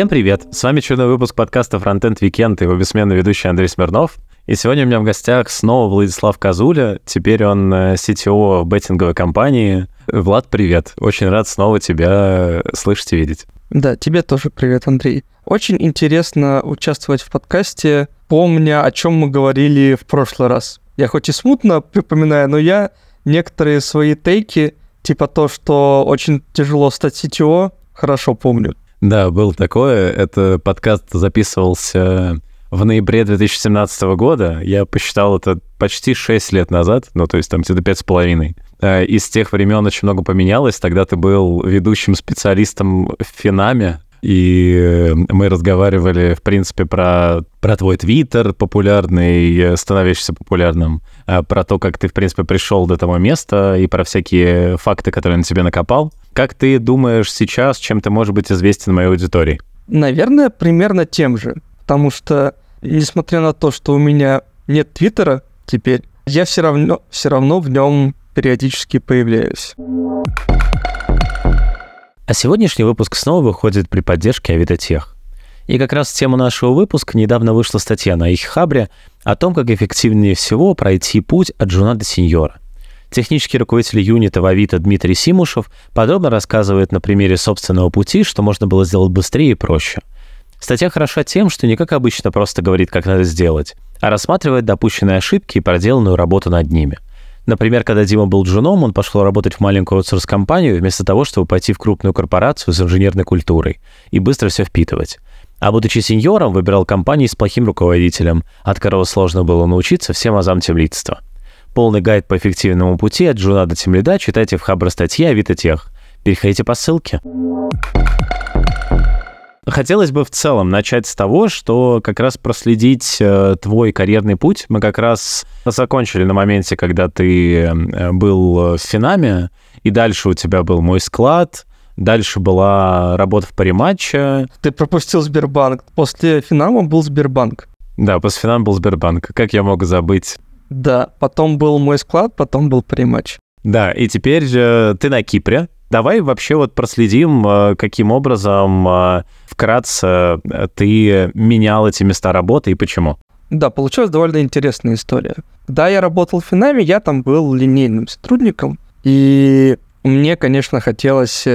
Всем привет! С вами очередной выпуск подкаста Frontend Weekend и его бессменный ведущий Андрей Смирнов. И сегодня у меня в гостях снова Владислав Казуля. Теперь он CTO беттинговой компании. Влад, привет! Очень рад снова тебя слышать и видеть. Да, тебе тоже привет, Андрей. Очень интересно участвовать в подкасте, помня, о чем мы говорили в прошлый раз. Я хоть и смутно припоминаю, но я некоторые свои тейки, типа то, что очень тяжело стать CTO, хорошо помню. Да, был такое. Это подкаст записывался в ноябре 2017 года. Я посчитал это почти 6 лет назад, ну, то есть там где-то 5,5. Э, и с тех времен очень много поменялось. Тогда ты был ведущим специалистом в Финаме, и э, мы разговаривали, в принципе, про, про твой твиттер популярный, э, становящийся популярным, про то, как ты, в принципе, пришел до того места, и про всякие факты, которые на тебе накопал. Как ты думаешь сейчас, чем ты можешь быть известен моей аудитории? Наверное, примерно тем же. Потому что, несмотря на то, что у меня нет Твиттера теперь, я все равно, все равно в нем периодически появляюсь. А сегодняшний выпуск снова выходит при поддержке Авитотех. И как раз в тему нашего выпуска недавно вышла статья на их хабре о том, как эффективнее всего пройти путь от жуна до сеньора. Технический руководитель юнита в Авито Дмитрий Симушев подробно рассказывает на примере собственного пути, что можно было сделать быстрее и проще. Статья хороша тем, что не как обычно просто говорит, как надо сделать, а рассматривает допущенные ошибки и проделанную работу над ними. Например, когда Дима был джуном, он пошел работать в маленькую аутсорс-компанию вместо того, чтобы пойти в крупную корпорацию с инженерной культурой и быстро все впитывать. А будучи сеньором, выбирал компании с плохим руководителем, от которого сложно было научиться всем азам тимлидства. Полный гайд по эффективному пути от Джуна до Тимлида читайте в Хабр статье Авито Тех. Переходите по ссылке. Хотелось бы в целом начать с того, что как раз проследить э, твой карьерный путь. Мы как раз закончили на моменте, когда ты э, был в Финаме, и дальше у тебя был мой склад, дальше была работа в париматче. Ты пропустил Сбербанк. После Финама был Сбербанк. Да, после Финама был Сбербанк. Как я мог забыть? Да, потом был мой склад, потом был прематч. Да, и теперь же ты на Кипре. Давай вообще вот проследим, э, каким образом э, вкратце э, ты менял эти места работы и почему. Да, получилась довольно интересная история. Когда я работал в Финаме, я там был линейным сотрудником, и мне, конечно, хотелось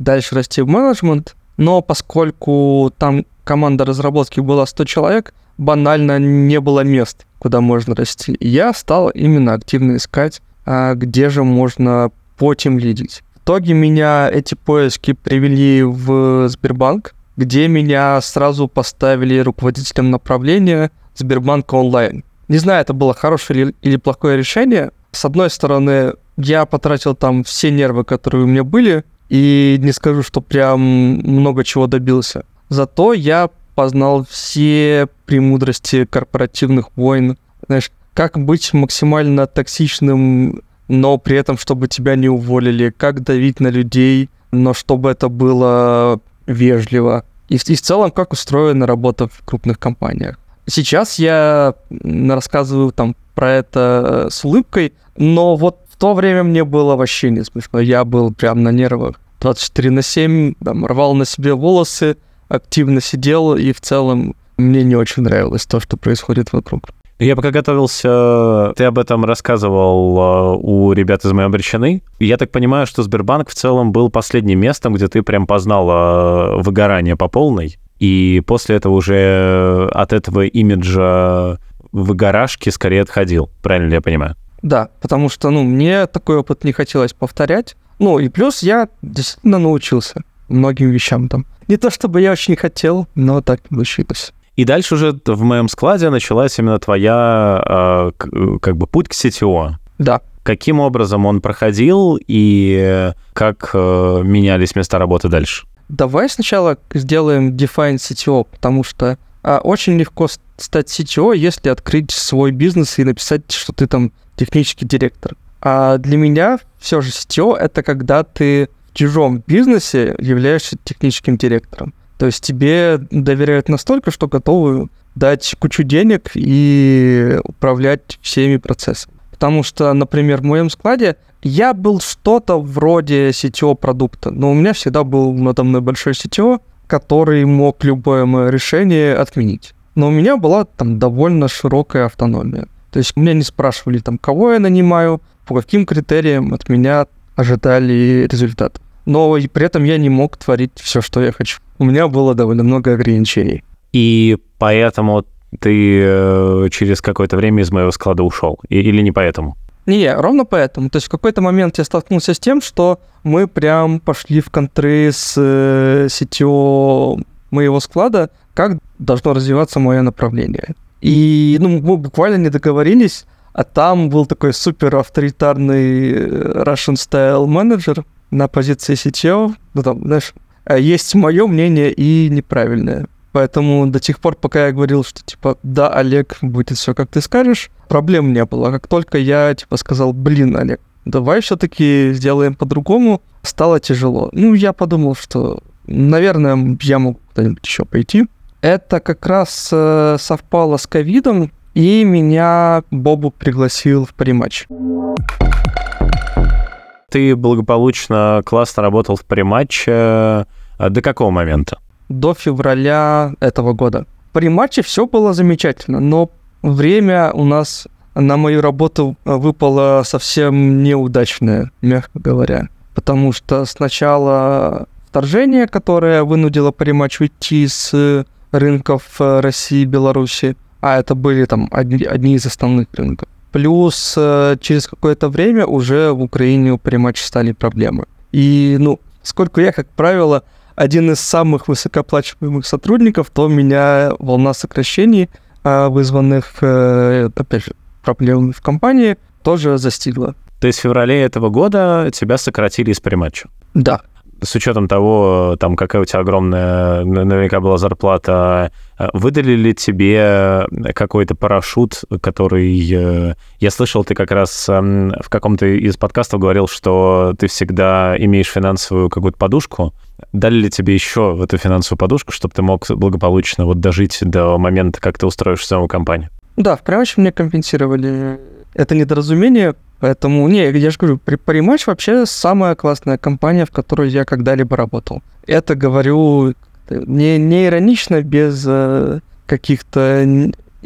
дальше расти в менеджмент, но поскольку там команда разработки была 100 человек, банально не было мест, куда можно расти. И я стал именно активно искать, а, где же можно потем лидить. Итоге меня эти поиски привели в Сбербанк, где меня сразу поставили руководителем направления Сбербанка онлайн. Не знаю, это было хорошее или плохое решение. С одной стороны, я потратил там все нервы, которые у меня были, и не скажу, что прям много чего добился. Зато я познал все премудрости корпоративных войн. Знаешь, как быть максимально токсичным, но при этом, чтобы тебя не уволили, как давить на людей, но чтобы это было вежливо. И, и в целом, как устроена работа в крупных компаниях. Сейчас я рассказываю там про это с улыбкой, но вот в то время мне было вообще не смешно. Я был прям на нервах. 24 на 7, там, рвал на себе волосы, активно сидел, и в целом мне не очень нравилось то, что происходит вокруг. Я пока готовился, ты об этом рассказывал э, у ребят из моей обречены. Я так понимаю, что Сбербанк в целом был последним местом, где ты прям познал э, выгорание по полной. И после этого уже от этого имиджа выгорашки скорее отходил. Правильно ли я понимаю? Да, потому что, ну, мне такой опыт не хотелось повторять. Ну, и плюс я действительно научился многим вещам там. Не то чтобы я очень хотел, но так получилось. И дальше уже в моем складе началась именно твоя, э, как бы, путь к CTO. Да. Каким образом он проходил и как э, менялись места работы дальше? Давай сначала сделаем Define CTO, потому что а, очень легко стать CTO, если открыть свой бизнес и написать, что ты там технический директор. А для меня все же CTO — это когда ты чужом бизнесе являешься техническим директором. То есть тебе доверяют настолько, что готовы дать кучу денег и управлять всеми процессами. Потому что, например, в моем складе я был что-то вроде сетевого продукта, но у меня всегда был надо мной большой сетево, который мог любое мое решение отменить. Но у меня была там довольно широкая автономия. То есть меня не спрашивали там, кого я нанимаю, по каким критериям от меня ожидали результат. Но при этом я не мог творить все, что я хочу. У меня было довольно много ограничений. И поэтому ты э, через какое-то время из моего склада ушел? Или не поэтому? Не, ровно поэтому. То есть в какой-то момент я столкнулся с тем, что мы прям пошли в контры с э, сетью моего склада, как должно развиваться мое направление. И ну, мы буквально не договорились, а там был такой супер авторитарный э, Russian style менеджер на позиции CTO. Ну, там, знаешь, есть мое мнение и неправильное. Поэтому до тех пор, пока я говорил, что, типа, да, Олег, будет все, как ты скажешь, проблем не было. Как только я, типа, сказал, блин, Олег, давай все-таки сделаем по-другому, стало тяжело. Ну, я подумал, что, наверное, я могу куда-нибудь еще пойти. Это как раз э, совпало с ковидом, и меня Бобу пригласил в париматч. Ты благополучно, классно работал в париматче. Э, до какого момента? до февраля этого года. При матче все было замечательно, но время у нас на мою работу выпало совсем неудачное, мягко говоря. Потому что сначала вторжение, которое вынудило Париматч уйти с рынков России и Беларуси, а это были там одни, одни из основных рынков. Плюс э, через какое-то время уже в Украине у Париматча стали проблемы. И, ну, сколько я, как правило, один из самых высокооплачиваемых сотрудников, то меня волна сокращений, а, вызванных, э, опять же, проблемами в компании, тоже застигла. То есть в феврале этого года тебя сократили из приматча? Да с учетом того, там, какая у тебя огромная наверняка была зарплата, э, выдали ли тебе какой-то парашют, который... Э, я слышал, ты как раз эм, в каком-то из подкастов говорил, что ты всегда имеешь финансовую какую-то подушку. Дали ли тебе еще в эту финансовую подушку, чтобы ты мог благополучно вот дожить до момента, как ты устроишь саму компанию? Да, в Primage мне компенсировали это недоразумение, Поэтому, не, я же говорю, Париматч вообще самая классная компания, в которой я когда-либо работал. Это говорю не, не иронично, без э, каких-то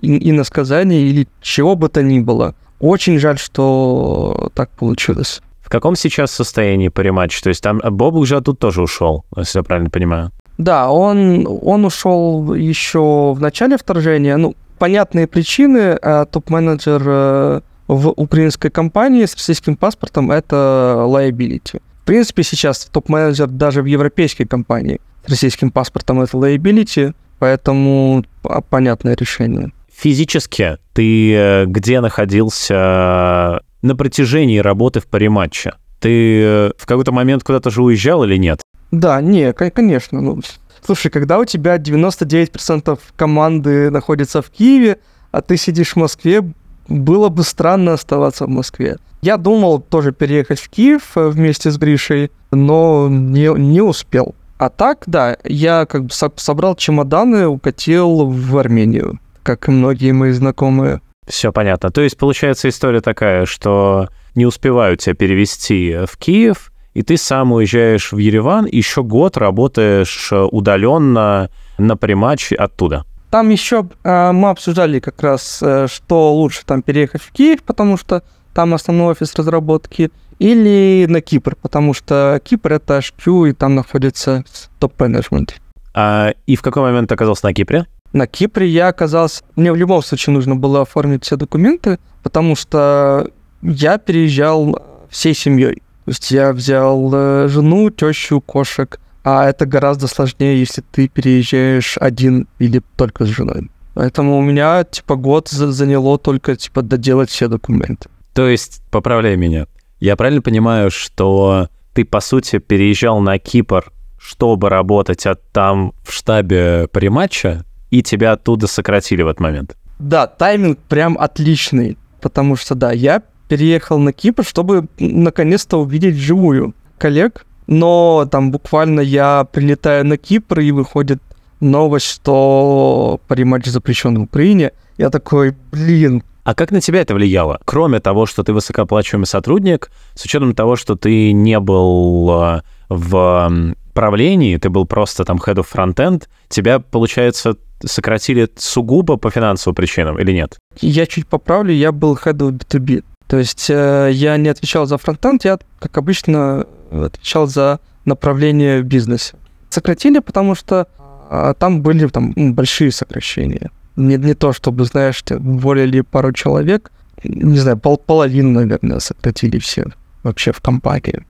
иносказаний или чего бы то ни было. Очень жаль, что так получилось. В каком сейчас состоянии Париматч? То есть там Боб уже тут тоже ушел, если я правильно понимаю. Да, он, он ушел еще в начале вторжения. Ну, понятные причины. А топ-менеджер э, в украинской компании с российским паспортом это liability. В принципе, сейчас топ-менеджер даже в европейской компании российским паспортом это liability, поэтому понятное решение. Физически ты э, где находился на протяжении работы в париматче? Ты э, в какой-то момент куда-то же уезжал или нет? Да, не, конечно. Ну, слушай, когда у тебя 99% команды находится в Киеве, а ты сидишь в Москве, было бы странно оставаться в Москве. Я думал тоже переехать в Киев э, вместе с Гришей, но не, не успел. А так, да, я как бы собрал чемоданы, укатил в Армению, как и многие мои знакомые. Все понятно. То есть получается история такая, что не успевают тебя перевести в Киев, и ты сам уезжаешь в Ереван, еще год работаешь удаленно на приматч оттуда. Там еще э, мы обсуждали как раз, э, что лучше там переехать в Киев, потому что там основной офис разработки, или на Кипр, потому что Кипр это HQ, и там находится топ-менеджмент. А, и в какой момент ты оказался на Кипре? На Кипре я оказался... Мне в любом случае нужно было оформить все документы, потому что я переезжал всей семьей. То есть я взял э, жену, тещу, кошек, а это гораздо сложнее, если ты переезжаешь один или только с женой. Поэтому у меня, типа, год заняло только, типа, доделать все документы. То есть, поправляй меня, я правильно понимаю, что ты, по сути, переезжал на Кипр, чтобы работать от там в штабе приматча, и тебя оттуда сократили в этот момент? Да, тайминг прям отличный, потому что, да, я переехал на Кипр, чтобы наконец-то увидеть живую коллег, но там буквально я прилетаю на Кипр, и выходит новость, что париматч запрещен в Украине. Я такой, блин, а как на тебя это влияло? Кроме того, что ты высокооплачиваемый сотрудник, с учетом того, что ты не был э, в правлении, ты был просто там head of frontend, тебя, получается, сократили сугубо по финансовым причинам или нет? Я чуть поправлю, я был head of B2B. То есть э, я не отвечал за фронтенд, я, как обычно, отвечал за направление в бизнесе. Сократили, потому что э, там были там, большие сокращения не, не то, чтобы, знаешь, уволили пару человек, не знаю, пол, половину, наверное, сократили все вообще в компании.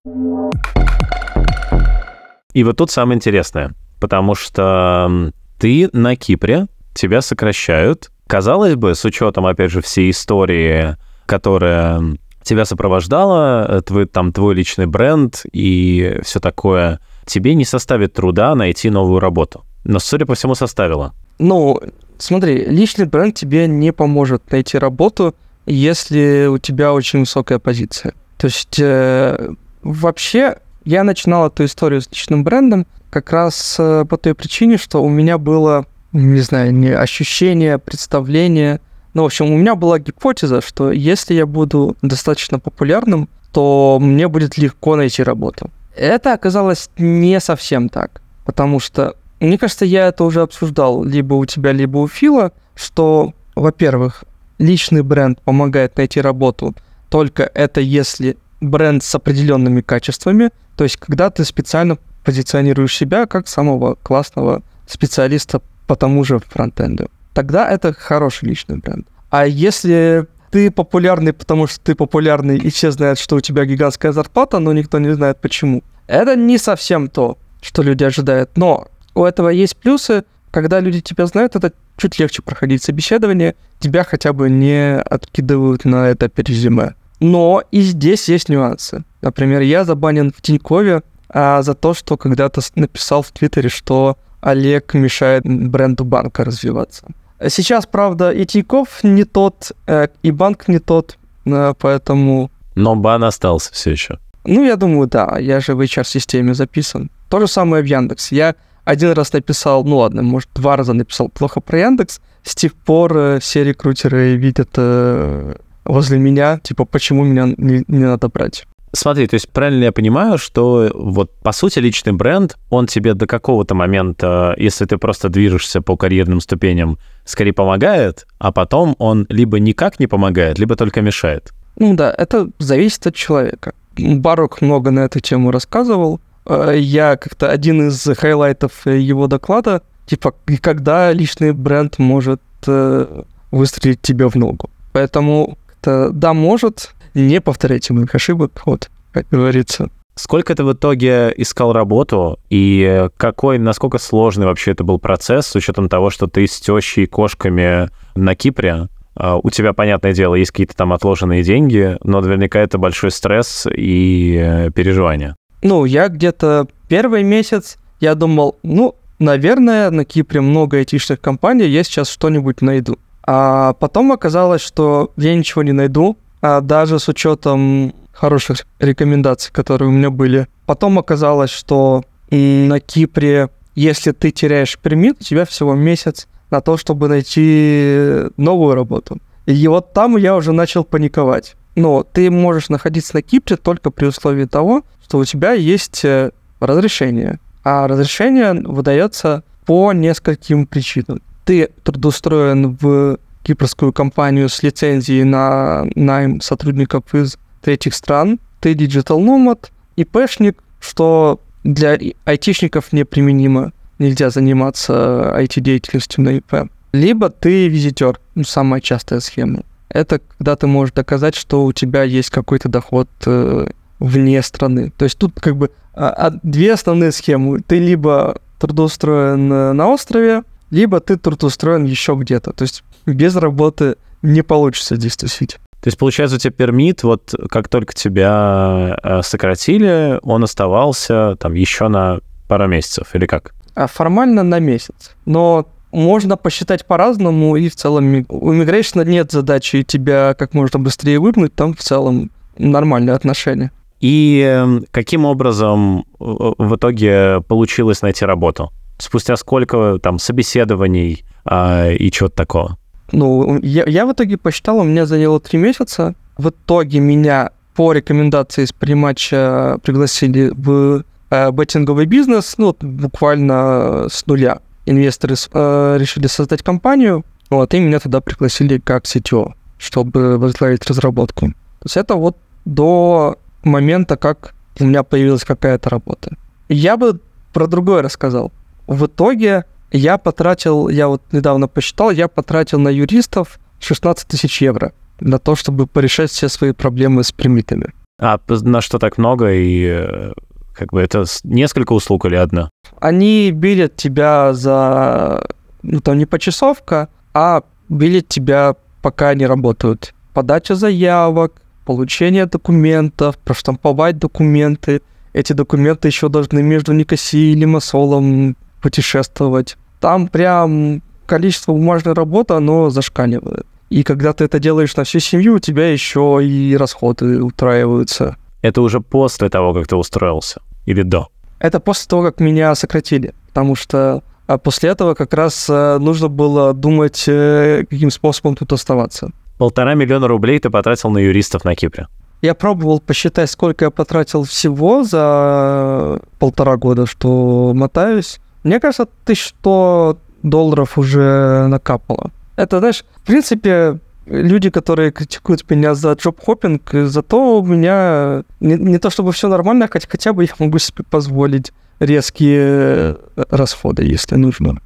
И вот тут самое интересное, потому что ты на Кипре, тебя сокращают. Казалось бы, с учетом, опять же, всей истории, которая тебя сопровождала, э, твой, там, твой личный бренд и все такое, тебе не составит труда найти новую работу. Но, судя по всему, составило. Ну, смотри, личный бренд тебе не поможет найти работу, если у тебя очень высокая позиция. То есть э, вообще я начинал эту историю с личным брендом как раз э, по той причине, что у меня было, не знаю, не ощущение, представление. Ну, в общем, у меня была гипотеза, что если я буду достаточно популярным, то мне будет легко найти работу. Это оказалось не совсем так, потому что мне кажется, я это уже обсуждал либо у тебя, либо у Фила, что, во-первых, личный бренд помогает найти работу, только это если бренд с определенными качествами, то есть когда ты специально позиционируешь себя как самого классного специалиста по тому же фронтенду. Тогда это хороший личный бренд. А если ты популярный, потому что ты популярный, и все знают, что у тебя гигантская зарплата, но никто не знает почему. Это не совсем то, что люди ожидают. Но у этого есть плюсы. Когда люди тебя знают, это чуть легче проходить собеседование. Тебя хотя бы не откидывают на этапе резюме. Но и здесь есть нюансы. Например, я забанен в Тинькове а, за то, что когда-то написал в Твиттере, что Олег мешает бренду банка развиваться. Сейчас, правда, и Тиньков не тот, э, и банк не тот, э, поэтому... Но бан остался все еще. Ну, я думаю, да, я же в HR-системе записан. То же самое в Яндекс. Я один раз написал, ну ладно, может, два раза написал плохо про Яндекс, с тех пор э, все рекрутеры видят э, возле меня, типа, почему меня не, не надо брать. Смотри, то есть правильно я понимаю, что вот по сути личный бренд, он тебе до какого-то момента, если ты просто движешься по карьерным ступеням, скорее помогает, а потом он либо никак не помогает, либо только мешает. Ну да, это зависит от человека. Барух много на эту тему рассказывал. Э, я как-то один из хайлайтов его доклада, типа, когда личный бренд может э, выстрелить тебе в ногу. Поэтому, да, может, не повторяйте моих ошибок, вот, как говорится. Сколько ты в итоге искал работу, и какой, насколько сложный вообще это был процесс, с учетом того, что ты с тещей и кошками на Кипре, а, у тебя, понятное дело, есть какие-то там отложенные деньги, но наверняка это большой стресс и э, переживания. Ну, я где-то первый месяц, я думал, ну, наверное, на Кипре много айтишных компаний, я сейчас что-нибудь найду. А потом оказалось, что я ничего не найду, а даже с учетом хороших рекомендаций, которые у меня были. Потом оказалось, что на Кипре, если ты теряешь пермит, у тебя всего месяц на то, чтобы найти новую работу. И вот там я уже начал паниковать. Но ты можешь находиться на Кипре только при условии того, что у тебя есть э, разрешение. А разрешение выдается по нескольким причинам. Ты трудоустроен в кипрскую компанию с лицензией на найм сотрудников из третьих стран, ты digital nomad, ИПшник, что для айтишников неприменимо. Нельзя заниматься IT-деятельностью на ИП. Либо ты визитер, самая частая схема. Это когда ты можешь доказать, что у тебя есть какой-то доход э, вне страны. То есть тут как бы а, а, две основные схемы. Ты либо трудоустроен э, на острове, либо ты трудоустроен еще где-то. То есть без работы не получится здесь тусить. То есть, получается, у тебя пермит, вот как только тебя э, сократили, он оставался там еще на пару месяцев, или как? А формально на месяц. Но можно посчитать по-разному, и в целом у Immigration нет задачи тебя как можно быстрее выгнать, там в целом нормальные отношения. И эм, каким образом в итоге получилось найти работу? Спустя сколько там собеседований а, и чего-то такого? Ну, я, я в итоге посчитал, у меня заняло три месяца. В итоге меня по рекомендации из приматча пригласили в э, беттинговый бизнес, ну, буквально с нуля. Инвесторы э, решили создать компанию, вот, и меня туда пригласили как CTO, чтобы возглавить разработку. То есть это вот до момента, как у меня появилась какая-то работа. Я бы про другое рассказал. В итоге я потратил, я вот недавно посчитал, я потратил на юристов 16 тысяч евро на то, чтобы порешать все свои проблемы с примитами. А на что так много и э, как бы это несколько услуг или одна? Они билят тебя за, ну там не почасовка, а билят тебя пока они работают. Подача заявок, получение документов, проштамповать документы. Эти документы еще должны между Никосией и Лимассолом путешествовать. Там прям количество бумажной работы, оно зашкаливает. И когда ты это делаешь на всю семью, у тебя еще и расходы утраиваются. Это уже после того, как ты устроился? Или до? Это после того, как меня сократили. Потому что а после этого как раз э, нужно было думать, э, каким способом тут оставаться. Полтора миллиона рублей ты потратил на юристов на Кипре. Я пробовал посчитать, сколько я потратил всего за полтора года, что мотаюсь. Мне кажется, 1100 долларов уже накапало. Это, знаешь, в принципе, люди, которые критикуют меня за джоб-хоппинг, зато у меня не, не то чтобы все нормально, хотя, хотя бы я могу себе позволить резкие расходы, если нужно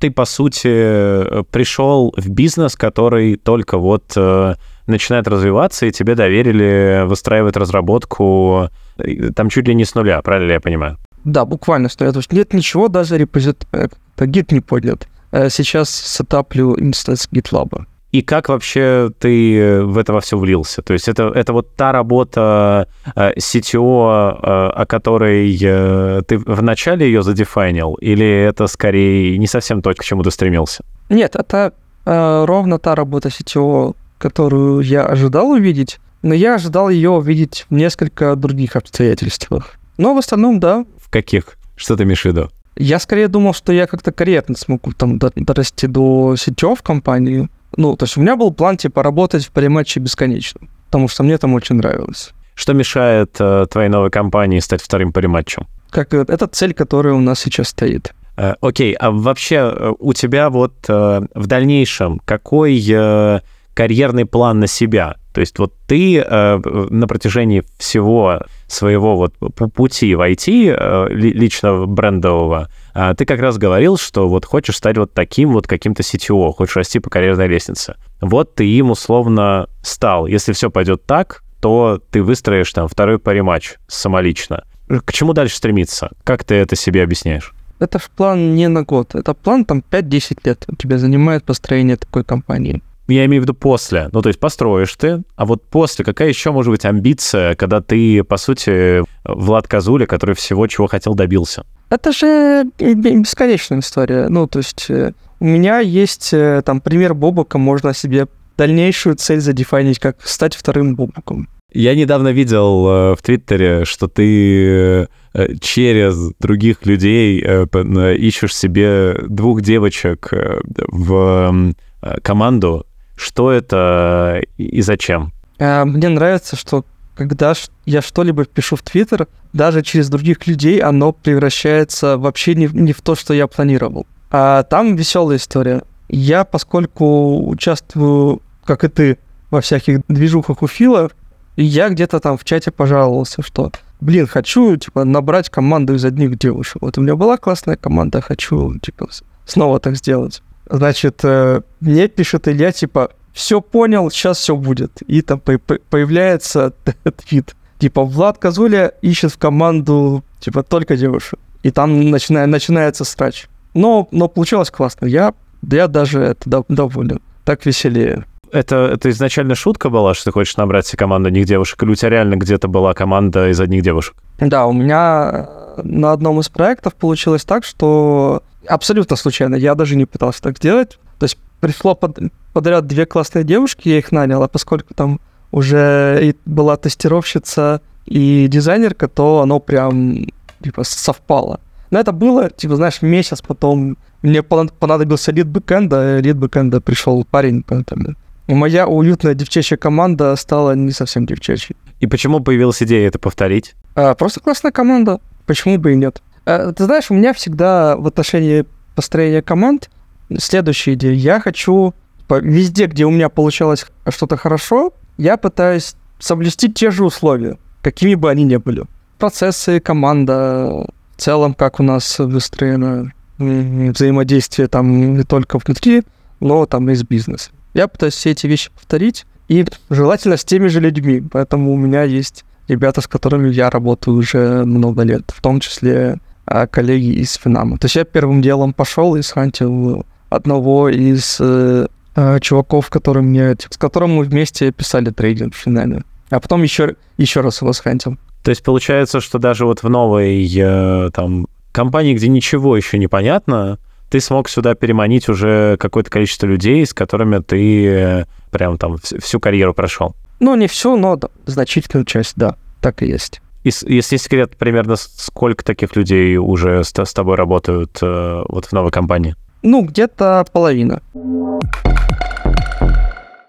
ты, по сути, пришел в бизнес, который только вот э, начинает развиваться, и тебе доверили выстраивать разработку э, там чуть ли не с нуля, правильно я понимаю? Да, буквально с нуля. То есть нет ничего, даже репозит... Э, гид не поднят. Сейчас сетаплю инстанс GitLab. И как вообще ты э, в это во все влился? То есть это, это вот та работа э, CTO, э, о которой э, ты вначале ее задефайнил, или это скорее не совсем то, к чему ты стремился? Нет, это э, ровно та работа CTO, которую я ожидал увидеть, но я ожидал ее увидеть в несколько других обстоятельствах. Но в остальном, да. В каких? Что ты имеешь в виду? Я скорее думал, что я как-то карьерно смогу там дорасти до CTO в компании, ну, то есть у меня был план, типа, работать в париматче бесконечно, потому что мне там очень нравилось. Что мешает э, твоей новой компании стать вторым париматчем? Как э, это цель, которая у нас сейчас стоит. Э, окей, а вообще э, у тебя вот э, в дальнейшем какой э, карьерный план на себя? То есть вот ты э, на протяжении всего своего вот пути в IT, э, лично брендового, э, ты как раз говорил, что вот хочешь стать вот таким вот каким-то CTO, хочешь расти по карьерной лестнице. Вот ты им условно стал. Если все пойдет так, то ты выстроишь там второй париматч самолично. К чему дальше стремиться? Как ты это себе объясняешь? Это ж план не на год, это план там 5-10 лет у тебя занимает построение такой компании. Я имею в виду после. Ну, то есть построишь ты, а вот после какая еще может быть амбиция, когда ты, по сути, Влад Казуля, который всего, чего хотел, добился? Это же бесконечная история. Ну, то есть э, у меня есть э, там пример Бобока, можно себе дальнейшую цель задефинить, как стать вторым Бобоком. Я недавно видел э, в Твиттере, что ты э, через других людей э, ищешь себе двух девочек э, в э, команду, что это и зачем? Э, мне нравится, что когда я что-либо пишу в Твиттер, даже через других людей оно превращается вообще не, не в то, что я планировал. А там веселая история. Я, поскольку участвую, как и ты, во всяких движухах у Фила, я где-то там в чате пожаловался, что, блин, хочу, типа, набрать команду из одних девушек. Вот у меня была классная команда, хочу, типа, снова так сделать. Значит, э, мне пишет Илья, типа, все понял, сейчас все будет. И там появляется твит. Типа, Влад Казуля ищет в команду, типа, только девушек. И там начина, начинается срач. Но, но получилось классно. Я, я даже это доволен. Так веселее. Это, это изначально шутка была, что ты хочешь набрать себе команду одних девушек, или у тебя реально где-то была команда из одних девушек? Да, у меня на одном из проектов получилось так, что абсолютно случайно, я даже не пытался так сделать. То есть пришло под, подряд две классные девушки, я их нанял, а поскольку там уже и была тестировщица и дизайнерка, то оно прям типа совпало. Но это было, типа, знаешь, месяц потом мне понадобился лид бэкэнда, лид бэкэнда пришел парень, поэтому моя уютная девчачья команда стала не совсем девчачьей. И почему появилась идея это повторить? А, просто классная команда, почему бы и нет. А, ты знаешь, у меня всегда в отношении построения команд следующая идея. Я хочу везде, где у меня получалось что-то хорошо, я пытаюсь соблюсти те же условия, какими бы они ни были. Процессы, команда, в целом, как у нас выстроено взаимодействие там не только внутри, но там и с бизнесом. Я пытаюсь все эти вещи повторить, и желательно с теми же людьми. Поэтому у меня есть ребята, с которыми я работаю уже много лет, в том числе коллеги из Финама. То есть я первым делом пошел и схантил одного из э, э, чуваков, который мне, с которым мы вместе писали трейдинг в Финаме. А потом еще, еще раз его схантил. То есть получается, что даже вот в новой э, там компании, где ничего еще не понятно, ты смог сюда переманить уже какое-то количество людей, с которыми ты э, прям там всю карьеру прошел. Ну, не всю, но да, значительную часть, да, так и есть. И, если секрет, примерно сколько таких людей уже с, с тобой работают э, вот в новой компании? Ну, где-то половина.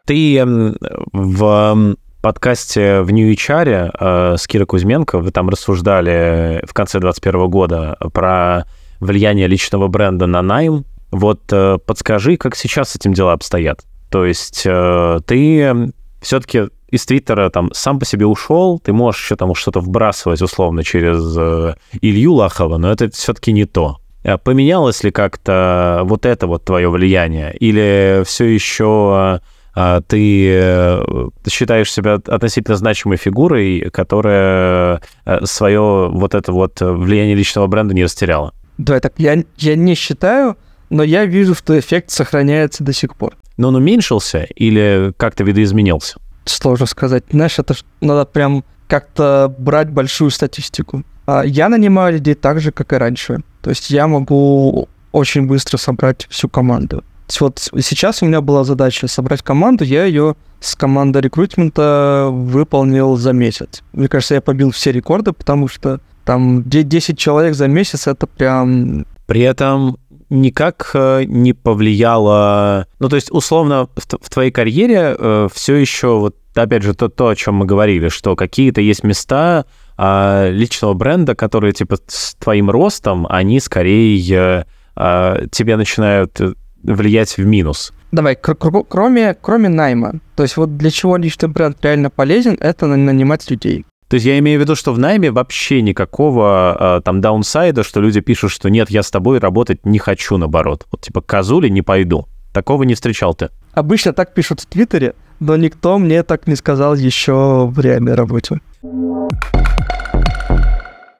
Ты э, в подкасте в New HR э, с Кирой Кузьменко, вы там рассуждали в конце 2021 года про влияние личного бренда на найм. Вот э, подскажи, как сейчас с этим дела обстоят? То есть э, ты все-таки из Твиттера там сам по себе ушел, ты можешь еще там что-то вбрасывать условно через э, Илью Лахова, но это все-таки не то. А поменялось ли как-то вот это вот твое влияние? Или все еще а, ты э, считаешь себя относительно значимой фигурой, которая э, свое вот это вот влияние личного бренда не растеряла? Да, так я, я не считаю, но я вижу, что эффект сохраняется до сих пор. Но он уменьшился или как-то видоизменился? Сложно сказать. Знаешь, это надо прям как-то брать большую статистику. А я нанимаю людей так же, как и раньше. То есть я могу очень быстро собрать всю команду вот сейчас у меня была задача собрать команду, я ее с командой рекрутмента выполнил за месяц. Мне кажется, я побил все рекорды, потому что там 10 человек за месяц это прям... При этом никак э, не повлияло... Ну, то есть, условно, в, в твоей карьере э, все еще, вот опять же, то, то, о чем мы говорили, что какие-то есть места э, личного бренда, которые, типа, с твоим ростом, они скорее э, тебе начинают влиять в минус? Давай, кр- кр- кроме, кроме найма, то есть вот для чего личный бренд реально полезен, это нанимать людей. То есть я имею в виду, что в найме вообще никакого э, там даунсайда, что люди пишут, что нет, я с тобой работать не хочу, наоборот. Вот типа козули не пойду. Такого не встречал ты? Обычно так пишут в Твиттере, но никто мне так не сказал еще в реальной работе.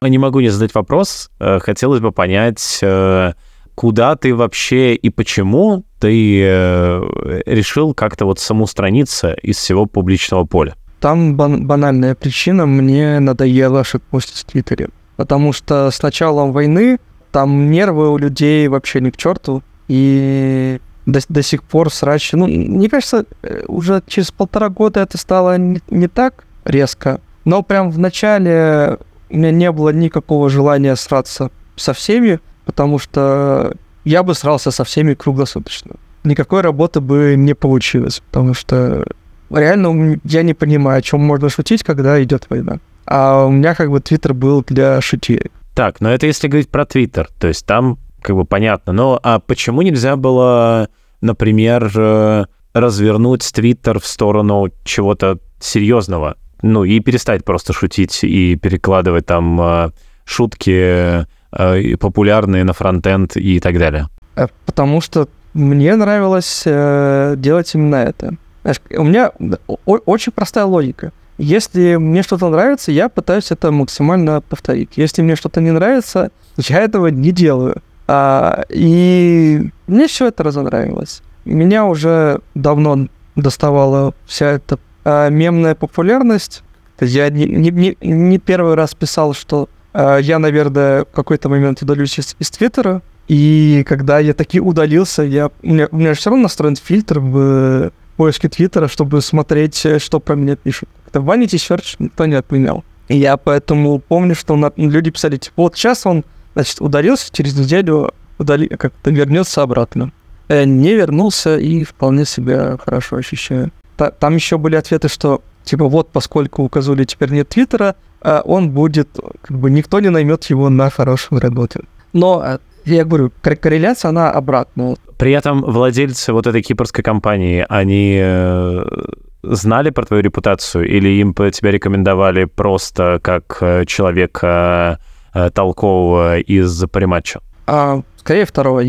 Не могу не задать вопрос. Э, хотелось бы понять, э, куда ты вообще и почему ты э, решил как-то вот самоустраниться из всего публичного поля? Там бан- банальная причина, мне надоело шитпостить в Твиттере. Потому что с началом войны там нервы у людей вообще не к черту, и до, до сих пор срач... Ну, мне кажется, э, уже через полтора года это стало не, не так резко, но прям в начале у меня не было никакого желания сраться со всеми, потому что я бы срался со всеми круглосуточно. Никакой работы бы не получилось, потому что реально я не понимаю, о чем можно шутить, когда идет война. А у меня как бы Твиттер был для шутей. Так, но это если говорить про Твиттер, то есть там как бы понятно. Но а почему нельзя было, например, э, развернуть Твиттер в сторону чего-то серьезного? Ну, и перестать просто шутить и перекладывать там э, шутки Э, популярные на фронтенд и так далее? Потому что мне нравилось делать именно это. Знаешь, у меня очень простая логика. Если мне что-то нравится, я пытаюсь это максимально повторить. Если мне что-то не нравится, я этого не делаю. А, и мне все это разонравилось. Меня уже давно доставала вся эта а, мемная популярность. Я не, не, не первый раз писал, что а, я, наверное, в какой-то момент удалюсь из, из Твиттера, и когда я таки удалился, я, у, меня, у меня же все равно настроен фильтр в поиске Твиттера, чтобы смотреть, э, что про меня пишут. Это Vanity Search никто не отменял. И я поэтому помню, что на, люди писали, типа, вот сейчас он, значит, ударился, через неделю удали, как-то вернется обратно. Я не вернулся и вполне себя хорошо ощущаю. Та, там еще были ответы, что, типа, вот, поскольку у Казули теперь нет Твиттера, а он будет, как бы, никто не наймет его на хорошую работу. Но, э, я говорю, корреляция, она обратная. При этом владельцы вот этой кипрской компании, они э, знали про твою репутацию или им тебя рекомендовали просто как э, человека толкового из париматча? А, скорее второго.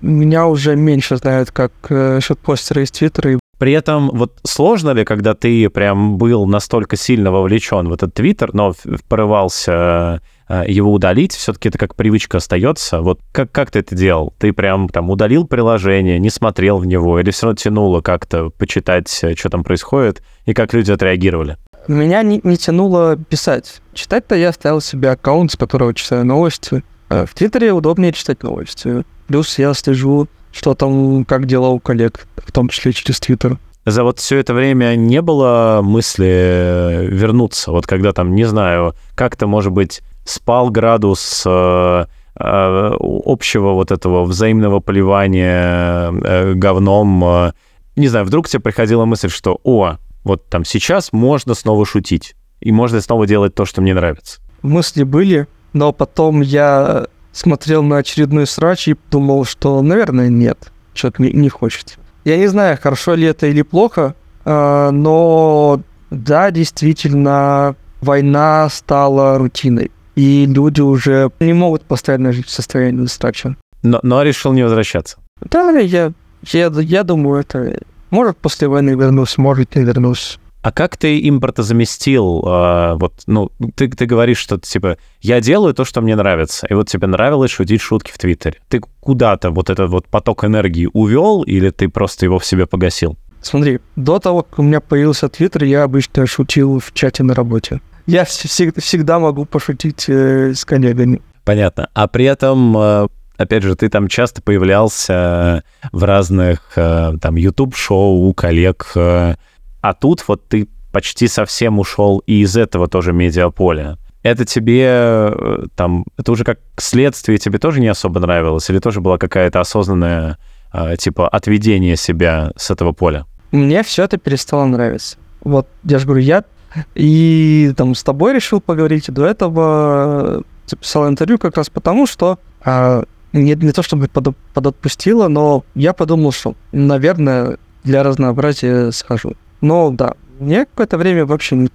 Меня уже меньше знают как э, шутпостера из Твиттера при этом вот сложно ли, когда ты прям был настолько сильно вовлечен в этот Твиттер, но порывался э, его удалить, все-таки это как привычка остается. Вот как, как ты это делал? Ты прям там удалил приложение, не смотрел в него, или все равно тянуло как-то почитать, э, что там происходит, и как люди отреагировали? Меня не, не тянуло писать. Читать-то я оставил себе аккаунт, с которого читаю новости. Э, в Твиттере удобнее читать новости. Плюс я слежу что там, как дела у коллег, в том числе через Твиттер. За вот все это время не было мысли э, вернуться? Вот когда там, не знаю, как-то, может быть, спал градус э, э, общего вот этого взаимного поливания э, говном. Э, не знаю, вдруг тебе приходила мысль, что, о, вот там сейчас можно снова шутить, и можно снова делать то, что мне нравится. Мысли были, но потом я смотрел на очередной срач и думал, что, наверное, нет, не, не хочет. Я не знаю, хорошо ли это или плохо, э, но да, действительно, война стала рутиной, и люди уже не могут постоянно жить в состоянии срача. Но, но решил не возвращаться. Да, я, я, я думаю, это... Может, после войны вернусь, может, не вернусь. А как ты импортозаместил? Э, вот, ну, ты, ты говоришь, что типа я делаю то, что мне нравится, и вот тебе нравилось шутить шутки в Твиттере. Ты куда-то вот этот вот поток энергии увел, или ты просто его в себе погасил? Смотри, до того, как у меня появился Твиттер, я обычно шутил в чате на работе. Я всегда, могу пошутить э, с коллегами. Понятно. А при этом э, опять же, ты там часто появлялся в разных э, там YouTube-шоу у коллег. Э, а тут вот ты почти совсем ушел и из этого тоже медиаполя. Это тебе э, там, это уже как следствие тебе тоже не особо нравилось? Или тоже была какая-то осознанная, э, типа, отведение себя с этого поля? Мне все это перестало нравиться. Вот, я же говорю, я и там с тобой решил поговорить, и до этого записал интервью как раз потому, что а, не, не то чтобы под, подотпустило, но я подумал, что, наверное, для разнообразия схожу. Но да, мне какое-то время вообще не,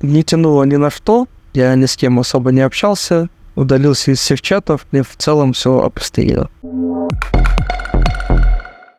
не тянуло ни на что. Я ни с кем особо не общался, удалился из всех чатов, мне в целом все опустило.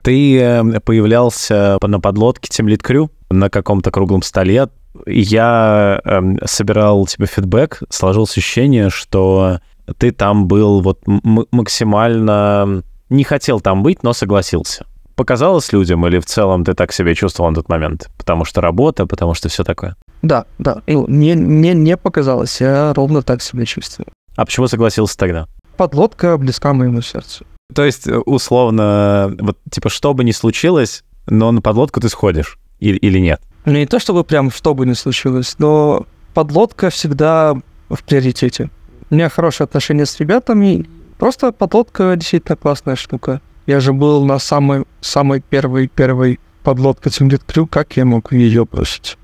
Ты э, появлялся на подлодке Team Lead Crew на каком-то круглом столе. Я э, собирал тебе фидбэк, сложилось ощущение, что ты там был вот максимально... Не хотел там быть, но согласился показалось людям или в целом ты так себя чувствовал на тот момент? Потому что работа, потому что все такое? Да, да. Ну, мне, мне не показалось, я ровно так себя чувствую. А почему согласился тогда? Подлодка близка моему сердцу. То есть, э, условно, вот типа, что бы ни случилось, но на подлодку ты сходишь или, или нет? Не то чтобы прям что бы ни случилось, но подлодка всегда в приоритете. У меня хорошие отношения с ребятами, просто подлодка действительно классная штука. Я же был на самой, самой первой, первой подлодке Цимлит Крю, как я мог ее бросить?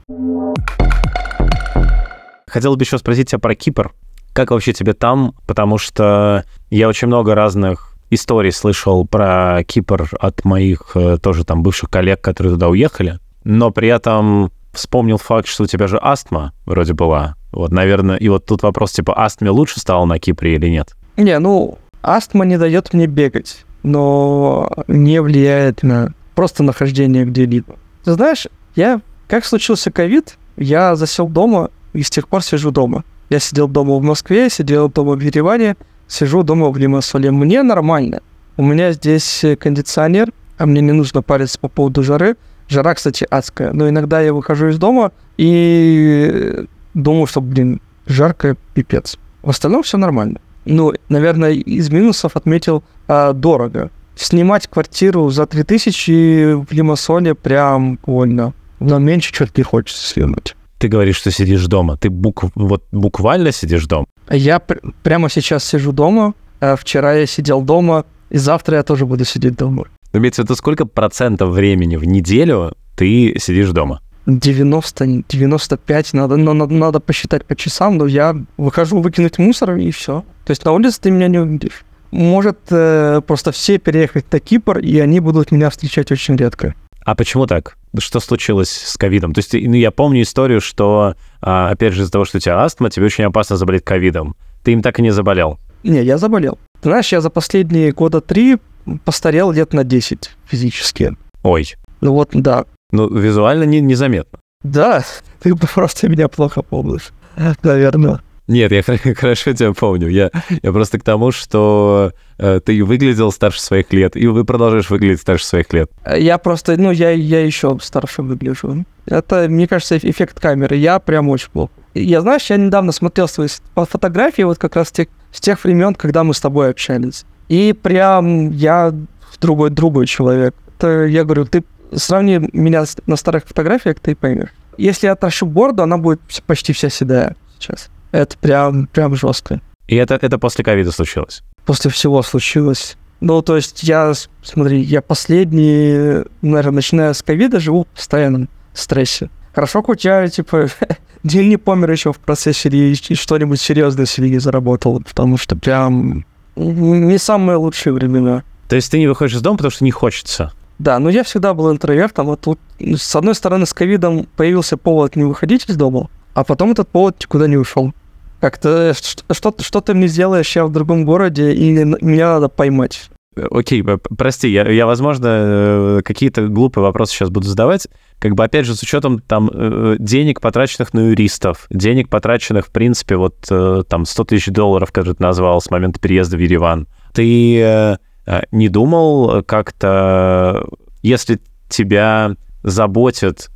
Хотел бы еще спросить тебя про Кипр. Как вообще тебе там? Потому что я очень много разных историй слышал про Кипр от моих э, тоже там бывших коллег, которые туда уехали. Но при этом вспомнил факт, что у тебя же астма вроде была. Вот, наверное, и вот тут вопрос, типа, астме лучше стало на Кипре или нет? Не, ну, астма не дает мне бегать но не влияет на просто нахождение где-либо. Ты знаешь, я, как случился ковид, я засел дома и с тех пор сижу дома. Я сидел дома в Москве, сидел дома в Ереване, сижу дома в Лимассоле. Мне нормально. У меня здесь кондиционер, а мне не нужно париться по поводу жары. Жара, кстати, адская. Но иногда я выхожу из дома и думаю, что, блин, жарко, пипец. В остальном все нормально ну, наверное, из минусов отметил а, дорого. снимать квартиру за 3000 в Лимассоле прям больно. Но меньше что-то не хочется съемать. Ты говоришь, что сидишь дома. Ты бук... вот буквально сидишь дома? Я пр- прямо сейчас сижу дома. А вчера я сидел дома, и завтра я тоже буду сидеть дома. Но имеется в виду, сколько процентов времени в неделю ты сидишь дома? 90, 95, надо, но надо, надо посчитать по часам, но я выхожу выкинуть мусор и все. То есть на улице ты меня не увидишь. Может э, просто все переехать на Кипр, и они будут меня встречать очень редко. А почему так? Что случилось с ковидом? То есть, ну, я помню историю, что, а, опять же, из-за того, что у тебя астма, тебе очень опасно заболеть ковидом. Ты им так и не заболел? Не, я заболел. Ты знаешь, я за последние года три постарел лет на 10 физически. Ой. Ну вот, да. Ну, визуально не, незаметно. Да, ты просто меня плохо помнишь, наверное. Нет, я хорошо тебя помню. Я, я просто к тому, что э, ты выглядел старше своих лет, и вы продолжаешь выглядеть старше своих лет. Я просто, ну, я, я еще старше выгляжу. Это, мне кажется, эффект камеры. Я прям очень плохо. Я, знаешь, я недавно смотрел свои фотографии вот как раз тех, с тех времен, когда мы с тобой общались. И прям я другой другой человек. Это, я говорю, ты сравни меня на старых фотографиях, ты поймешь. Если я отращу бороду, она будет почти вся седая сейчас. Это прям, прям жестко. И это, это после ковида случилось? После всего случилось. Ну, то есть я, смотри, я последний, наверное, начиная с ковида, живу в постоянном стрессе. Хорошо, хоть я, типа, день не помер еще в процессе и, и что-нибудь серьезное себе не заработал, потому что прям не самые лучшие времена. То есть ты не выходишь из дома, потому что не хочется? Да, но я всегда был интровертом. Вот тут, с одной стороны, с ковидом появился повод не выходить из дома, а потом этот повод никуда не ушел. Как-то что, что ты мне сделаешь, я в другом городе, и меня надо поймать. Окей, прости, я, я, возможно, э, какие-то глупые вопросы сейчас буду задавать. Как бы, опять же, с учетом там э, денег, потраченных на юристов, денег, потраченных, в принципе, вот э, там 100 тысяч долларов, которые ты назвал с момента переезда в Ереван, ты не думал как-то, если тебя заботит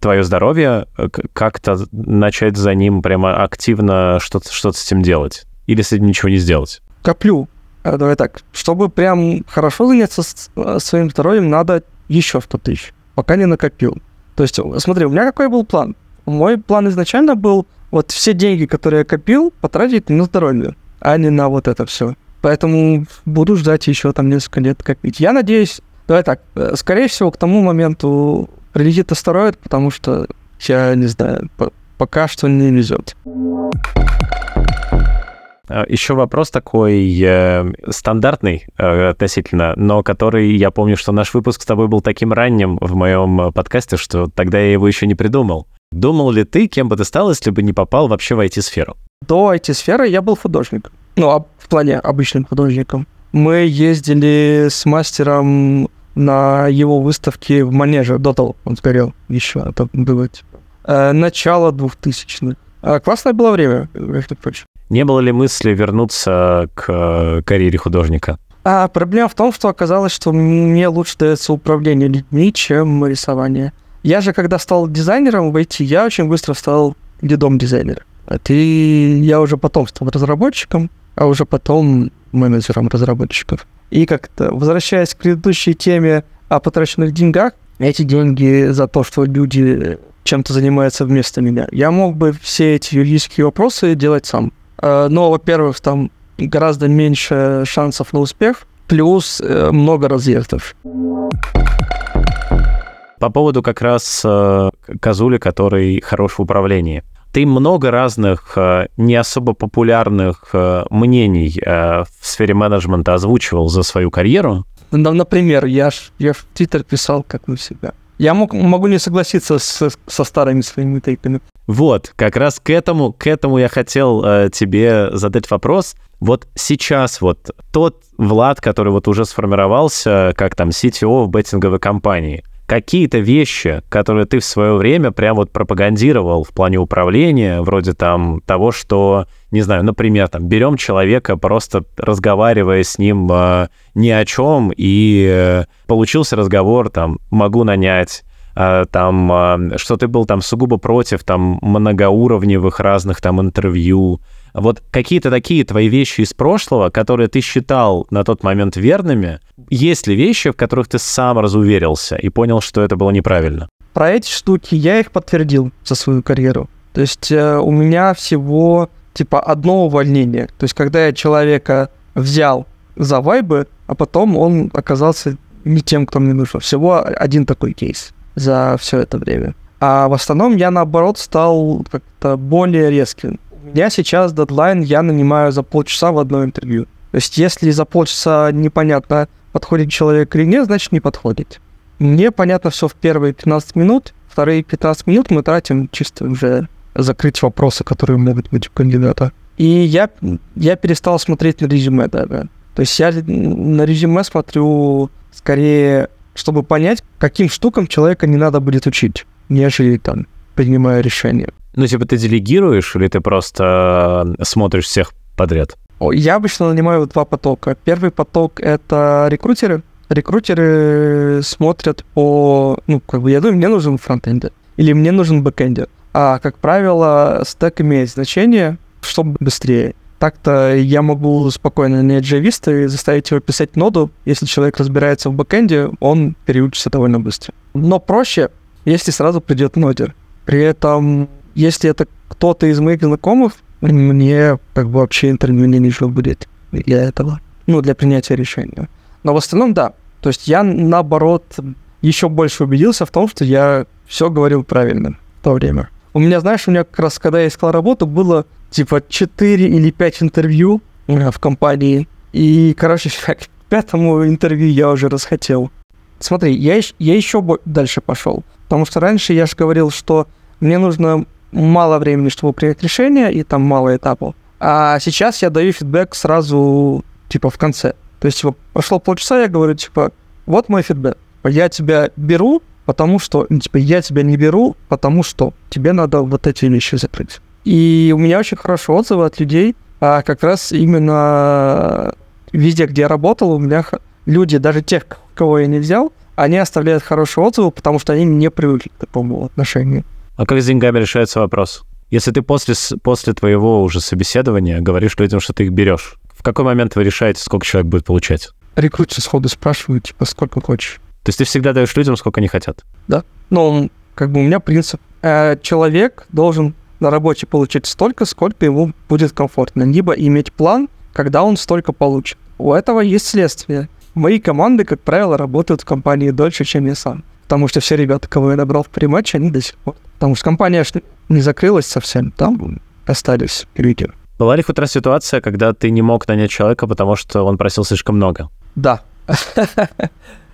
твое здоровье, как-то начать за ним прямо активно что-то что с этим делать? Или с этим ничего не сделать? Коплю. А, давай так. Чтобы прям хорошо заняться э, своим здоровьем, надо еще 100 тысяч. Пока не накопил. То есть, смотри, у меня какой был план? Мой план изначально был вот все деньги, которые я копил, потратить на здоровье, а не на вот это все. Поэтому буду ждать еще там несколько лет копить. Я надеюсь, давай так, э, скорее всего, к тому моменту прилетит астероид, потому что я не знаю, пока что не везет. А, Еще вопрос такой э, стандартный э, относительно, но который, я помню, что наш выпуск с тобой был таким ранним в моем э, подкасте, что тогда я его еще не придумал. Думал ли ты, кем бы ты стал, если бы не попал вообще в IT-сферу? До IT-сферы я был художником. Ну, а в плане обычным художником. Мы ездили с мастером на его выставке в Манеже, до того он сгорел еще, это было типа, э, начало 2000-х. А классное было время, между прочим. Не было ли мысли вернуться к э, карьере художника? А проблема в том, что оказалось, что мне лучше дается управление людьми, чем рисование. Я же, когда стал дизайнером в IT, я очень быстро стал лидом дизайнера. И я уже потом стал разработчиком, а уже потом менеджером разработчиков. И как-то, возвращаясь к предыдущей теме о потраченных деньгах, эти деньги за то, что люди чем-то занимаются вместо меня, я мог бы все эти юридические вопросы делать сам. Э, но, во-первых, там гораздо меньше шансов на успех, плюс э, много разъездов. По поводу как раз э, Казули, который хорош в управлении. Ты много разных не особо популярных мнений в сфере менеджмента озвучивал за свою карьеру. Ну, например, я, ж, я в Твиттер писал как на себя. Я мог, могу не согласиться с, со старыми своими тейками. Вот, как раз к этому, к этому я хотел э, тебе задать вопрос. Вот сейчас вот тот Влад, который вот уже сформировался как там CTO в беттинговой компании, какие-то вещи, которые ты в свое время прям вот пропагандировал в плане управления, вроде там того, что, не знаю, например, там берем человека, просто разговаривая с ним э, ни о чем, и э, получился разговор, там, могу нанять, э, там, э, что ты был там сугубо против там многоуровневых разных там интервью, Вот какие-то такие твои вещи из прошлого, которые ты считал на тот момент верными, есть ли вещи, в которых ты сам разуверился и понял, что это было неправильно? Про эти штуки я их подтвердил за свою карьеру. То есть э, у меня всего типа одно увольнение. То есть когда я человека взял за вайбы, а потом он оказался не тем, кто мне нужен. Всего один такой кейс за все это время. А в основном я, наоборот, стал как-то более резким. Меня сейчас дедлайн, я нанимаю за полчаса в одно интервью. То есть если за полчаса непонятно, подходит человек или нет, значит не подходит. Мне понятно все в первые 15 минут, вторые 15 минут мы тратим чисто уже закрыть вопросы, которые могут быть у кандидата. И я, я перестал смотреть на резюме даже. То есть я на резюме смотрю скорее, чтобы понять, каким штукам человека не надо будет учить, нежели там, принимая решение. Ну, типа ты делегируешь или ты просто э, смотришь всех подряд? Я обычно нанимаю два потока. Первый поток — это рекрутеры. Рекрутеры смотрят по... Ну, как бы я думаю, мне нужен фронтендер или мне нужен бэкендер. А, как правило, стек имеет значение, чтобы быстрее. Так-то я могу спокойно нанять джависта и заставить его писать ноду. Если человек разбирается в бэкэнде, он переучится довольно быстро. Но проще, если сразу придет нодер. При этом, если это кто-то из моих знакомых, мне как бы вообще интервью не нужно будет для этого. Ну, для принятия решения. Но в остальном, да. То есть я, наоборот, еще больше убедился в том, что я все говорил правильно в то время. У меня, знаешь, у меня как раз, когда я искал работу, было типа 4 или 5 интервью э, в компании. И, короче, к пятому интервью я уже расхотел. Смотри, я, я еще дальше пошел. Потому что раньше я же говорил, что мне нужно мало времени, чтобы принять решение, и там мало этапов. А сейчас я даю фидбэк сразу, типа, в конце. То есть, типа, прошло полчаса, я говорю, типа, вот мой фидбэк. Я тебя беру, потому что, ну, типа, я тебя не беру, потому что тебе надо вот эти вещи закрыть. И у меня очень хорошие отзывы от людей, а как раз именно везде, где я работал, у меня люди, даже тех, кого я не взял, они оставляют хорошие отзывы, потому что они не привыкли к такому отношению. А как с деньгами решается вопрос? Если ты после, после твоего уже собеседования говоришь людям, что ты их берешь, в какой момент вы решаете, сколько человек будет получать? Рекрутер сходу спрашивает, типа, сколько хочешь. То есть ты всегда даешь людям, сколько они хотят? Да. Ну, как бы у меня принцип. Э, человек должен на работе получить столько, сколько ему будет комфортно. Либо иметь план, когда он столько получит. У этого есть следствие. Мои команды, как правило, работают в компании дольше, чем я сам. Потому что все ребята, кого я набрал в приматче, они до сих пор. Потому что компания не закрылась совсем, там остались люди. Была ли хоть раз ситуация, когда ты не мог нанять человека, потому что он просил слишком много? Да.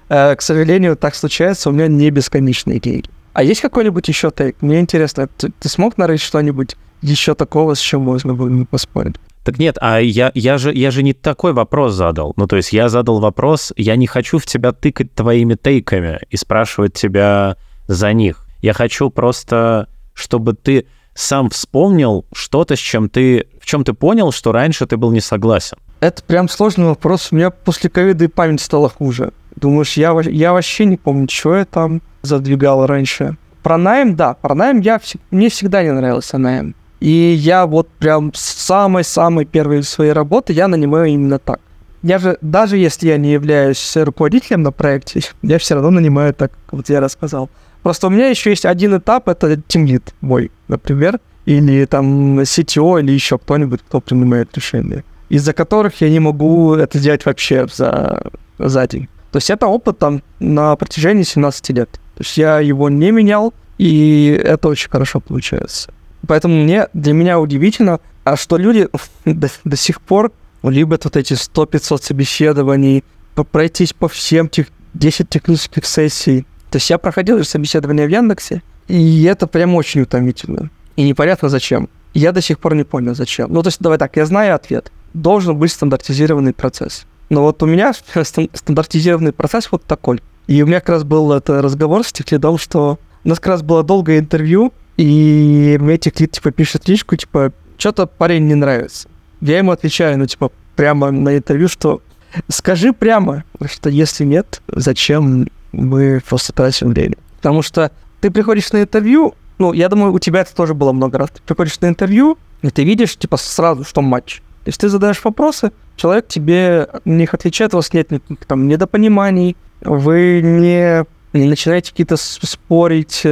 Э, к сожалению, так случается, у меня не бесконечные деньги. А есть какой-нибудь еще тейк? Мне интересно, ты, ты смог нарыть что-нибудь еще такого, с чем можно было бы поспорить? Так нет, а я, я, же, я же не такой вопрос задал. Ну, то есть я задал вопрос, я не хочу в тебя тыкать твоими тейками и спрашивать тебя за них. Я хочу просто, чтобы ты сам вспомнил что-то, с чем ты, в чем ты понял, что раньше ты был не согласен. Это прям сложный вопрос. У меня после ковида и память стала хуже. Думаешь, я, я вообще не помню, что я там задвигал раньше. Про найм, да, про найм я, мне всегда не нравился найм. И я вот прям с самой-самой первой своей работы я нанимаю именно так. Я же, даже если я не являюсь руководителем на проекте, я все равно нанимаю так, вот я рассказал. Просто у меня еще есть один этап, это тимлит мой, например, или там CTO, или еще кто-нибудь, кто принимает решение, из-за которых я не могу это сделать вообще за, за день. То есть это опыт там на протяжении 17 лет. То есть я его не менял, и это очень хорошо получается. Поэтому мне, для меня удивительно, а что люди до, до сих пор любят вот эти 100-500 собеседований, пройтись по всем тех 10 технических сессий. То есть я проходил собеседование в Яндексе, и это прям очень утомительно. И непонятно зачем. Я до сих пор не понял, зачем. Ну, то есть, давай так, я знаю ответ. Должен быть стандартизированный процесс. Но вот у меня стандартизированный процесс вот такой. И у меня как раз был это разговор с техлидом, что у нас как раз было долгое интервью, и мне техлид, типа, пишет личку, типа, что-то парень не нравится. Я ему отвечаю, ну, типа, прямо на интервью, что скажи прямо, что если нет, зачем мы просто тратим время. Потому что ты приходишь на интервью, ну, я думаю, у тебя это тоже было много раз. Ты приходишь на интервью, И ты видишь, типа, сразу, что матч. То есть ты задаешь вопросы, человек тебе на них отвечает, у вас нет там недопониманий, вы не, не начинаете какие-то спорить,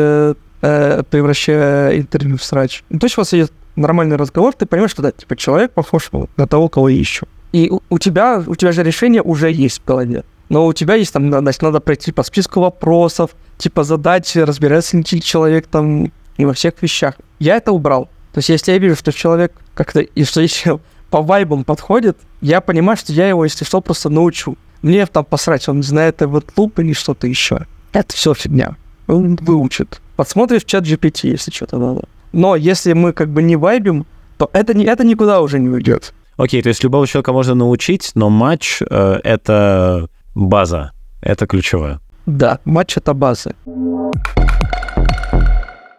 э, превращая интервью в срач. Ну, то есть у вас идет нормальный разговор, ты понимаешь, что да, типа человек похож на того, кого ищу. И у, у тебя, у тебя же решение уже есть в голове. Но у тебя есть там, значит, надо пройти по списку вопросов, типа задать, разбирается ли человек там и во всех вещах. Я это убрал. То есть если я вижу, что человек как-то, и что еще по вайбам подходит, я понимаю, что я его, если что, просто научу. Мне там посрать, он знает вот луп или что-то еще. Это все фигня. Он выучит. Подсмотришь в чат GPT, если что-то надо. Но если мы как бы не вайбим, то это, не, это никуда уже не уйдет. Окей, то есть любого человека можно научить, но матч э, — это база, это ключевое. Да, матч — это база.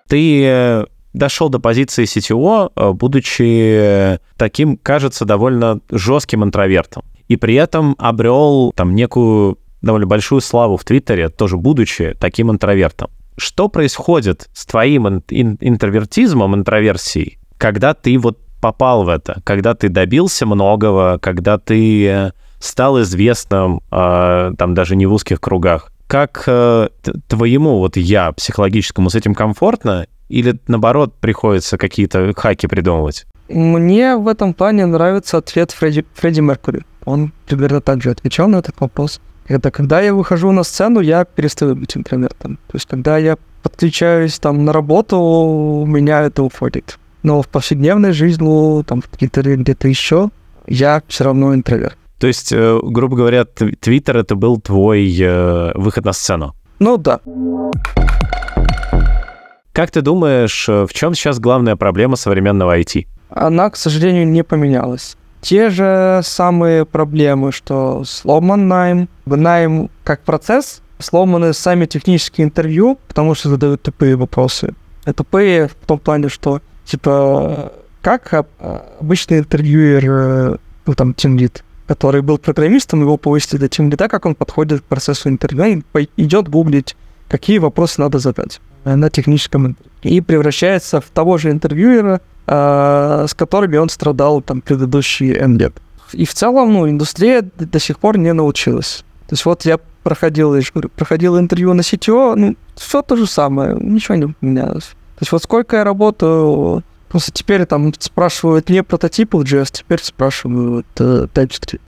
Ты э, дошел до позиции CTO, э, будучи таким, кажется, довольно жестким интровертом. И при этом обрел там некую довольно большую славу в Твиттере, тоже будучи таким интровертом. Что происходит с твоим ин- ин- интровертизмом, интроверсией, когда ты вот попал в это, когда ты добился многого, когда ты э, стал известным, э, там даже не в узких кругах. Как э, твоему вот я психологическому с этим комфортно или наоборот приходится какие-то хаки придумывать? Мне в этом плане нравится ответ Фредди, Фредди Меркури. Он примерно так же отвечал на этот вопрос. Это когда я выхожу на сцену, я перестаю быть интровертом. То есть когда я подключаюсь там на работу, у меня это уходит. Но в повседневной жизни, там, где-то еще, я все равно интроверт. То есть, э, грубо говоря, Твиттер это был твой э, выход на сцену? Ну да. Как ты думаешь, э, в чем сейчас главная проблема современного IT? Она, к сожалению, не поменялась те же самые проблемы, что сломан найм, найм как процесс, сломаны сами технические интервью, потому что задают тупые вопросы. И тупые в том плане, что, типа, как обычный интервьюер, ну, там, тимлит, который был программистом, его повысили до тимлида, как он подходит к процессу интервью, и идет гуглить, какие вопросы надо задать на техническом интервью. И превращается в того же интервьюера, э, с которыми он страдал там предыдущие N лет. И в целом, ну, индустрия до сих пор не научилась. То есть вот я проходил, я же говорю, проходил интервью на CTO, ну, все то же самое, ничего не поменялось. То есть вот сколько я работаю, просто теперь там спрашивают не прототипы JS, теперь спрашивают э, TypeScript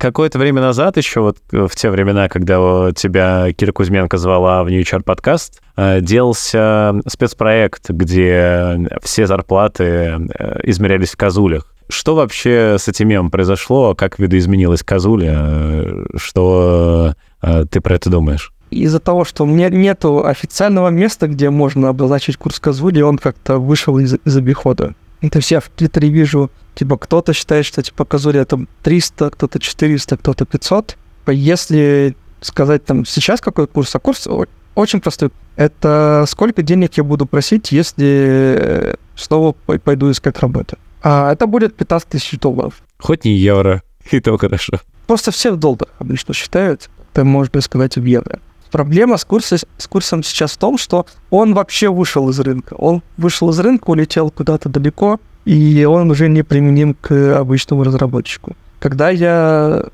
какое-то время назад, еще вот э, в те времена, когда тебя Кира Кузьменко звала в New HR подкаст, э, делался спецпроект, где все зарплаты э, измерялись в казулях. Что вообще с этим мемом произошло? Как видоизменилась казуля? Что ты про это думаешь? Из-за того, что у меня нету официального места, где можно обозначить курс казули, он как-то вышел из, из обихода. Это все в Твиттере вижу, типа, кто-то считает, что, типа, Казури это 300, кто-то 400, кто-то 500. Если сказать там сейчас какой курс, а курс очень простой. Это сколько денег я буду просить, если снова пойду искать работу. А это будет 15 тысяч долларов. Хоть не евро, и то хорошо. Просто все в долларах обычно считают. Ты можешь сказать в евро. Проблема с, курсе, с курсом сейчас в том, что он вообще вышел из рынка. Он вышел из рынка, улетел куда-то далеко, и он уже не применим к обычному разработчику. Когда я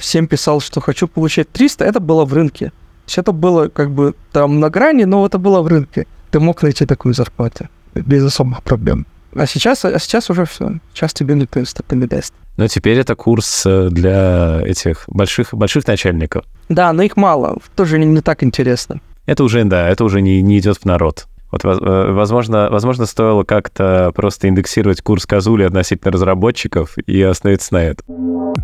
всем писал, что хочу получать 300, это было в рынке. То есть это было как бы там на грани, но это было в рынке. Ты мог найти такую зарплату без особых проблем. А сейчас, а сейчас уже все. Сейчас тебе не даст. Но теперь это курс э, для этих больших, больших начальников. Да, но их мало. Тоже не, не так интересно. Это уже, да, это уже не, не идет в народ. Вот, э, возможно, возможно, стоило как-то просто индексировать курс Казули относительно разработчиков и остановиться на этом.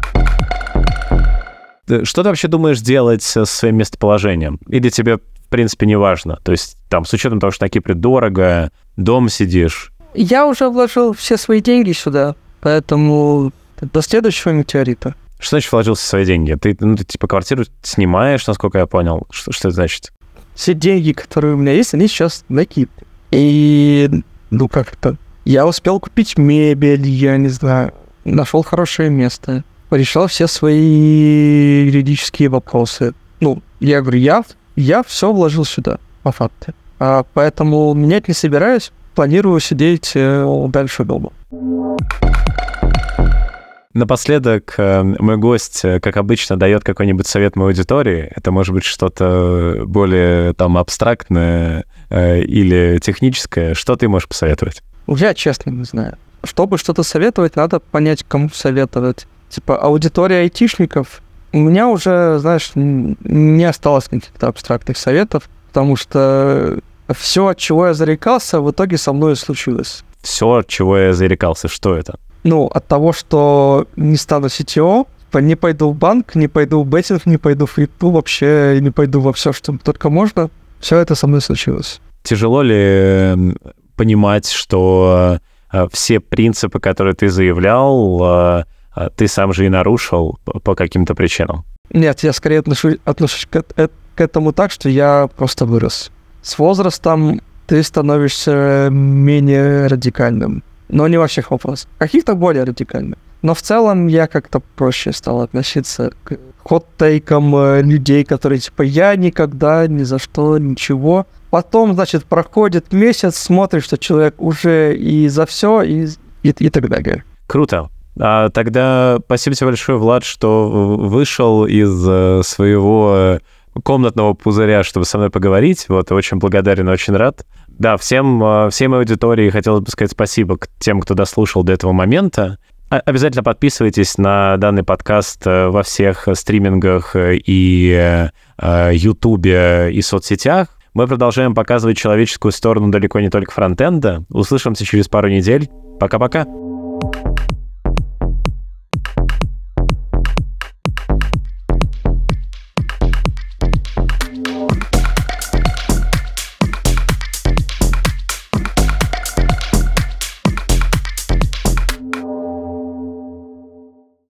Что ты вообще думаешь делать со своим местоположением? Или тебе, в принципе, не важно? То есть, там, с учетом того, что на Кипре дорого, дом сидишь. Я уже вложил все свои деньги сюда, поэтому до следующего метеорита. Что значит вложил все свои деньги? Ты, ну, ты типа квартиру снимаешь, насколько я понял. Что, что это значит? Все деньги, которые у меня есть, они сейчас на Кипре. И, ну, как-то... Я успел купить мебель, я не знаю, нашел хорошее место, решал все свои юридические вопросы. Ну, я говорю, я, я все вложил сюда, по факту. А, поэтому менять не собираюсь, планирую сидеть э, дальше дома. Напоследок, э, мой гость, э, как обычно, дает какой-нибудь совет моей аудитории. Это может быть что-то более там абстрактное или техническое. Что ты можешь посоветовать? Я честно не знаю. Чтобы что-то советовать, надо понять, кому советовать. Типа аудитория айтишников. У меня уже, знаешь, не осталось каких-то абстрактных советов, потому что все, от чего я зарекался, в итоге со мной случилось. Все, от чего я зарекался, что это? Ну, от того, что не стану CTO, не пойду в банк, не пойду в беттинг, не пойду в фрипту, вообще не пойду во все, что только можно. Все это со мной случилось. Тяжело ли понимать, что э, все принципы, которые ты заявлял, э, э, ты сам же и нарушил по каким-то причинам? Нет, я скорее отношусь, отношусь к, к этому так, что я просто вырос с возрастом ты становишься менее радикальным. Но не во всех вопросах. Каких-то более радикальных. Но в целом я как-то проще стал относиться к хот-тейкам э, людей, которые типа «я никогда, ни за что, ничего». Потом, значит, проходит месяц, смотришь, что человек уже и за все, и, и, и так далее. Круто. А тогда спасибо тебе большое, Влад, что вышел из э, своего э, комнатного пузыря, чтобы со мной поговорить. Вот, очень благодарен, очень рад. Да, всем, э, всем аудитории хотелось бы сказать спасибо к тем, кто дослушал до этого момента. Обязательно подписывайтесь на данный подкаст э, во всех стримингах э, и Ютубе и соцсетях. Мы продолжаем показывать человеческую сторону далеко не только фронтенда. Услышимся через пару недель. Пока-пока.